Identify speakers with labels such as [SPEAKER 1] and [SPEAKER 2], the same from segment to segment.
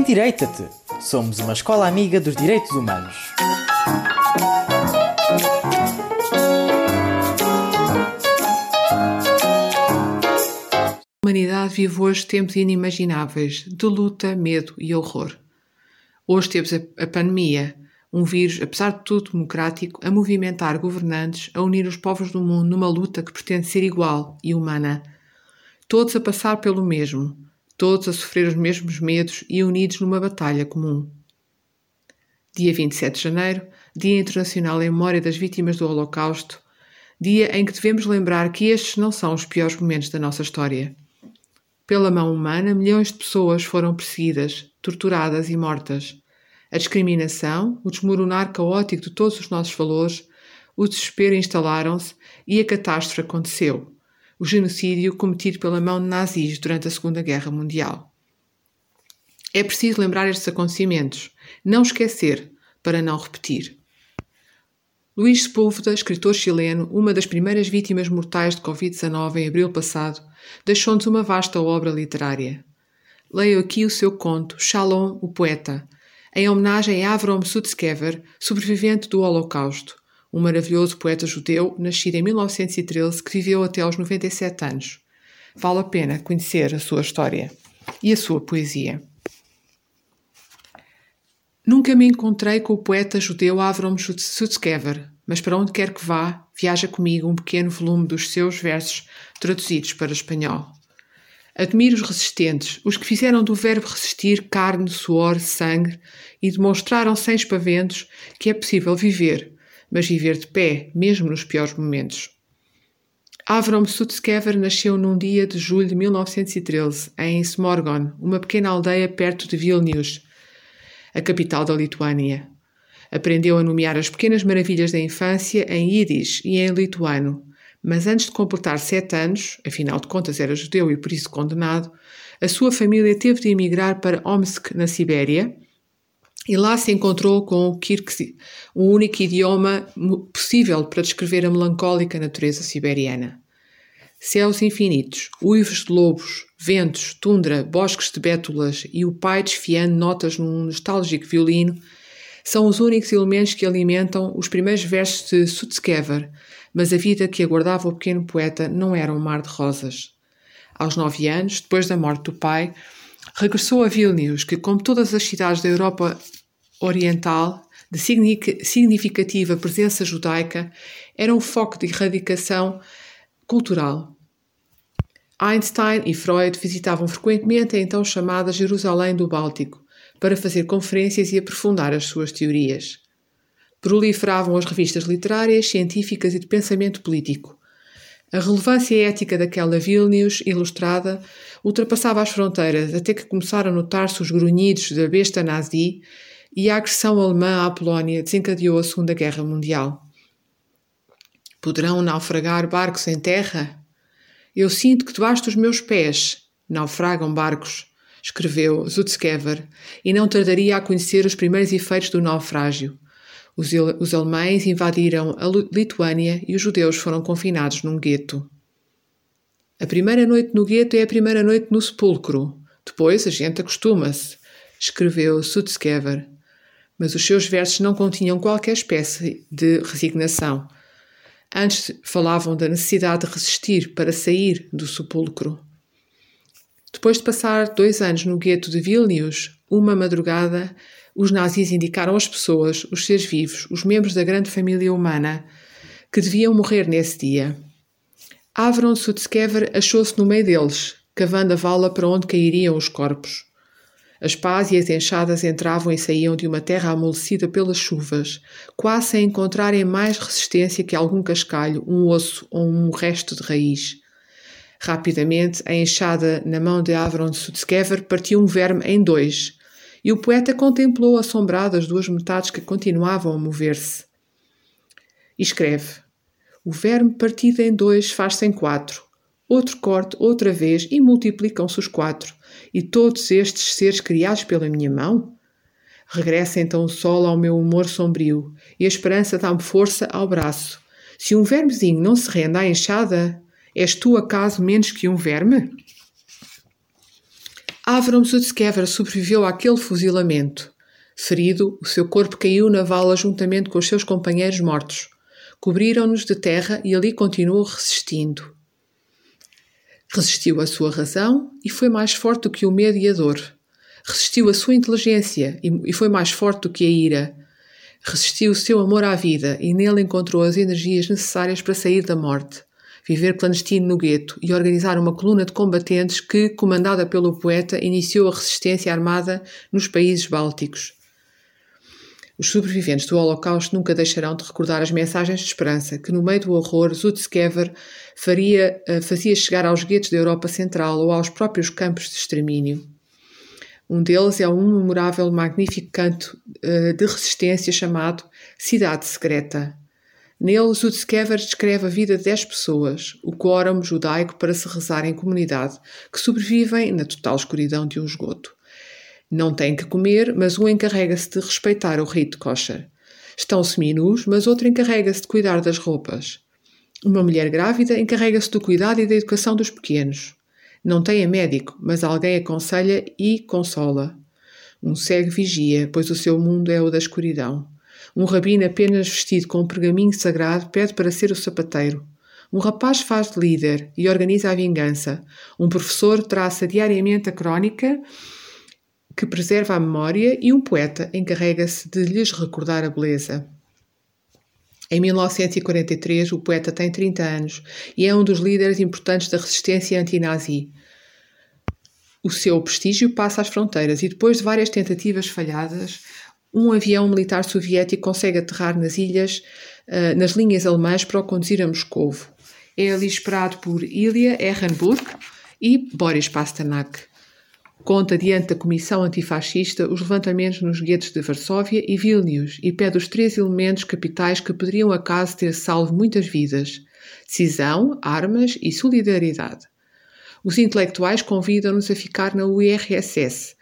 [SPEAKER 1] Endireita-te! Somos uma escola amiga dos direitos humanos.
[SPEAKER 2] A humanidade vive hoje tempos inimagináveis de luta, medo e horror. Hoje temos a, pandemia, um vírus, apesar de tudo democrático, a movimentar governantes, a unir os povos do mundo numa luta que pretende ser igual e humana. Todos a passar pelo mesmo, todos a sofrer os mesmos medos e unidos numa batalha comum. Dia 27 de janeiro, Dia Internacional em Memória das Vítimas do Holocausto, dia em que devemos lembrar que estes não são os piores momentos da nossa história. Pela mão humana, milhões de pessoas foram perseguidas, torturadas e mortas a discriminação, o desmoronar caótico de todos os nossos valores, o desespero instalaram-se e a catástrofe aconteceu, o genocídio cometido pela mão de nazis durante a Segunda Guerra Mundial. É preciso lembrar estes acontecimentos, não esquecer, para não repetir. Luís Sepúlveda, escritor chileno, uma das primeiras vítimas mortais de Covid-19 em abril passado, deixou-nos uma vasta obra literária. Leio aqui o seu conto Shalom, o Poeta, em homenagem a Avrom Sutskever, sobrevivente do Holocausto, um maravilhoso poeta judeu nascido em 1913 que viveu até aos 97 anos. Vale a pena conhecer a sua história e a sua poesia. Nunca me encontrei com o poeta judeu Avrom Sutskever, mas para onde quer que vá, viaja comigo um pequeno volume dos seus versos traduzidos para espanhol. Admiro os resistentes, os que fizeram do verbo resistir carne, suor, sangue e demonstraram sem espaventos que é possível viver, mas viver de pé, mesmo nos piores momentos. Avram Sutskever nasceu num dia de julho de 1913 em Smorgon, uma pequena aldeia perto de Vilnius, a capital da Lituânia. Aprendeu a nomear as pequenas maravilhas da infância em Yiddish e em lituano, mas antes de completar sete anos, afinal de contas era judeu e por isso condenado, a sua família teve de emigrar para Omsk, na Sibéria, e lá se encontrou com o Kirkzi, o único idioma possível para descrever a melancólica natureza siberiana. Céus infinitos, uivos de lobos, ventos, tundra, bosques de bétulas e o pai desfiando notas num nostálgico violino são os únicos elementos que alimentam os primeiros versos de Sutskever, mas a vida que aguardava o pequeno poeta não era um mar de rosas. Aos nove anos, depois da morte do pai, regressou a Vilnius, que, como todas as cidades da Europa Oriental, de significativa presença judaica, era um foco de erradicação cultural. Einstein e Freud visitavam frequentemente a então chamada Jerusalém do Báltico para fazer conferências e aprofundar as suas teorias. Proliferavam as revistas literárias, científicas e de pensamento político. A relevância ética daquela Vilnius ilustrada ultrapassava as fronteiras até que começaram a notar-se os grunhidos da besta nazi e a agressão alemã à Polónia desencadeou a Segunda Guerra Mundial. Poderão naufragar barcos em terra? Eu sinto que debaixo dos meus pés naufragam barcos, escreveu Zutzkever, e não tardaria a conhecer os primeiros efeitos do naufrágio. Os, os alemães invadiram a Lituânia e os judeus foram confinados num gueto. A primeira noite no gueto é a primeira noite no sepulcro. Depois a gente acostuma-se, escreveu Sutskever. Mas os seus versos não continham qualquer espécie de resignação. Antes falavam da necessidade de resistir para sair do sepulcro. Depois de passar dois anos no gueto de Vilnius, uma madrugada, os nazis indicaram às pessoas, os seres vivos, os membros da grande família humana, que deviam morrer nesse dia. Avron Sutskever achou-se no meio deles, cavando a vala para onde cairiam os corpos. As pás e as enxadas entravam e saíam de uma terra amolecida pelas chuvas, quase sem encontrarem mais resistência que algum cascalho, um osso ou um resto de raiz. Rapidamente, a enxada na mão de Avron Sutskever partiu um verme em dois, e o poeta contemplou assombrado as duas metades que continuavam a mover-se. E escreve: O verme partido em dois faz-se em quatro. Outro corte, outra vez, e multiplicam-se os quatro. E todos estes seres criados pela minha mão? Regressa então o sol ao meu humor sombrio, e a esperança dá-me força ao braço. Se um vermezinho não se rende à enxada, és tu acaso menos que um verme? Avram Sutskever sobreviveu àquele fuzilamento. Ferido, o seu corpo caiu na vala juntamente com os seus companheiros mortos. Cobriram-nos de terra e ali continuou resistindo. Resistiu à sua razão e foi mais forte do que o medo e a dor. Resistiu à sua inteligência e foi mais forte do que a ira. Resistiu o seu amor à vida e nele encontrou as energias necessárias para sair da morte, viver clandestino no gueto e organizar uma coluna de combatentes que, comandada pelo poeta, iniciou a resistência armada nos países bálticos. Os sobreviventes do Holocausto nunca deixarão de recordar as mensagens de esperança que, no meio do horror, Zutzkever faria, eh, fazia chegar aos guetos da Europa Central ou aos próprios campos de extermínio. Um deles é um memorável, magnífico canto uh, de resistência chamado Cidade Secreta. Nele, Zutzkever descreve a vida de dez pessoas, o quórum judaico para se rezar em comunidade, que sobrevivem na total escuridão de um esgoto. Não têm que comer, mas um encarrega-se de respeitar o rito kosher. Estão seminus, mas outro encarrega-se de cuidar das roupas. Uma mulher grávida encarrega-se do cuidado e da educação dos pequenos. Não tem a médico, mas alguém aconselha e consola. Um cego vigia, pois o seu mundo é o da escuridão. Um rabino apenas vestido com um pergaminho sagrado pede para ser o sapateiro. Um rapaz faz de líder e organiza a vingança. Um professor traça diariamente a crónica que preserva a memória e um poeta encarrega-se de lhes recordar a beleza. Em 1943, o poeta tem 30 anos e é um dos líderes importantes da resistência antinazi. O seu prestígio passa as fronteiras e, depois de várias tentativas falhadas, um avião militar soviético consegue aterrar nas ilhas, uh, nas linhas alemãs para o conduzir a Moscovo. É ali esperado por Ilya Ehrenburg e Boris Pasternak. Conta diante da Comissão Antifascista os levantamentos nos guetos de Varsóvia e Vilnius e pede os três elementos capitais que poderiam acaso ter salvo muitas vidas: decisão, armas e solidariedade. Os intelectuais convidam-nos a ficar na URSS.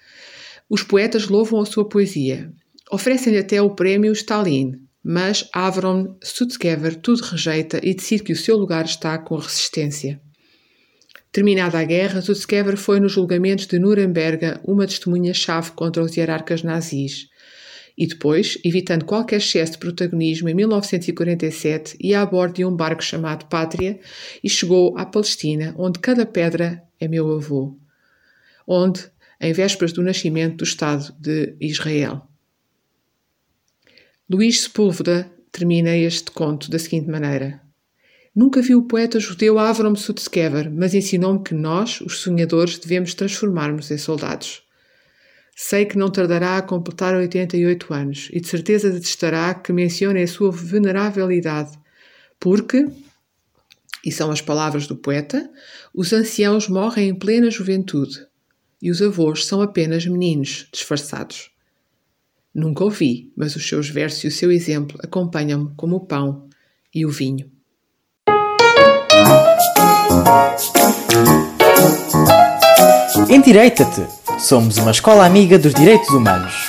[SPEAKER 2] Os poetas louvam a sua poesia. Oferecem-lhe até o prémio Stalin, mas Avron Sutskever tudo rejeita e decide que o seu lugar está com a resistência. Terminada a guerra, Sutskever foi nos julgamentos de Nuremberg uma testemunha-chave contra os hierarcas nazis. E depois, evitando qualquer excesso de protagonismo, em 1947 ia a bordo de um barco chamado Pátria e chegou à Palestina, onde cada pedra é meu avô. Onde, em vésperas do nascimento do Estado de Israel. Luís Sepúlveda termina este conto da seguinte maneira. Nunca vi o poeta judeu Avram Sutskever, mas ensinou-me que nós, os sonhadores, devemos transformar-nos em soldados. Sei que não tardará a completar 88 anos e de certeza detestará que mencione a sua venerável idade, porque, e são as palavras do poeta, os anciãos morrem em plena juventude e os avós são apenas meninos disfarçados. Nunca ouvi, mas os seus versos e o seu exemplo acompanham-me como o pão e o vinho.
[SPEAKER 1] Endireita-te! Somos uma escola amiga dos direitos humanos.